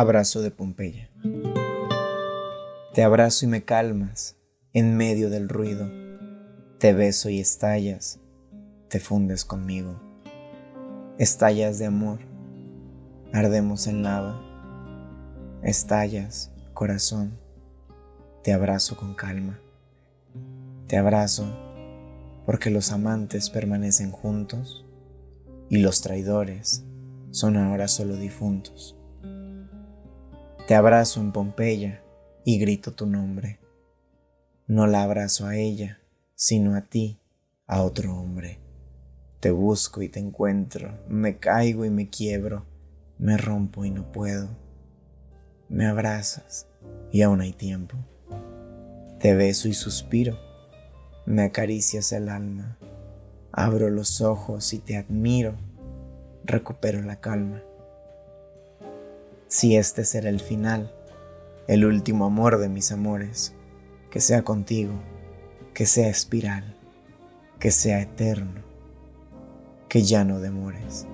Abrazo de Pompeya. Te abrazo y me calmas en medio del ruido. Te beso y estallas, te fundes conmigo. Estallas de amor, ardemos en lava. Estallas, corazón, te abrazo con calma. Te abrazo porque los amantes permanecen juntos y los traidores son ahora solo difuntos. Te abrazo en Pompeya y grito tu nombre. No la abrazo a ella, sino a ti, a otro hombre. Te busco y te encuentro, me caigo y me quiebro, me rompo y no puedo. Me abrazas y aún hay tiempo. Te beso y suspiro, me acaricias el alma, abro los ojos y te admiro, recupero la calma si este será el final, el último amor de mis amores, que sea contigo, que sea espiral, que sea eterno, que ya no demores.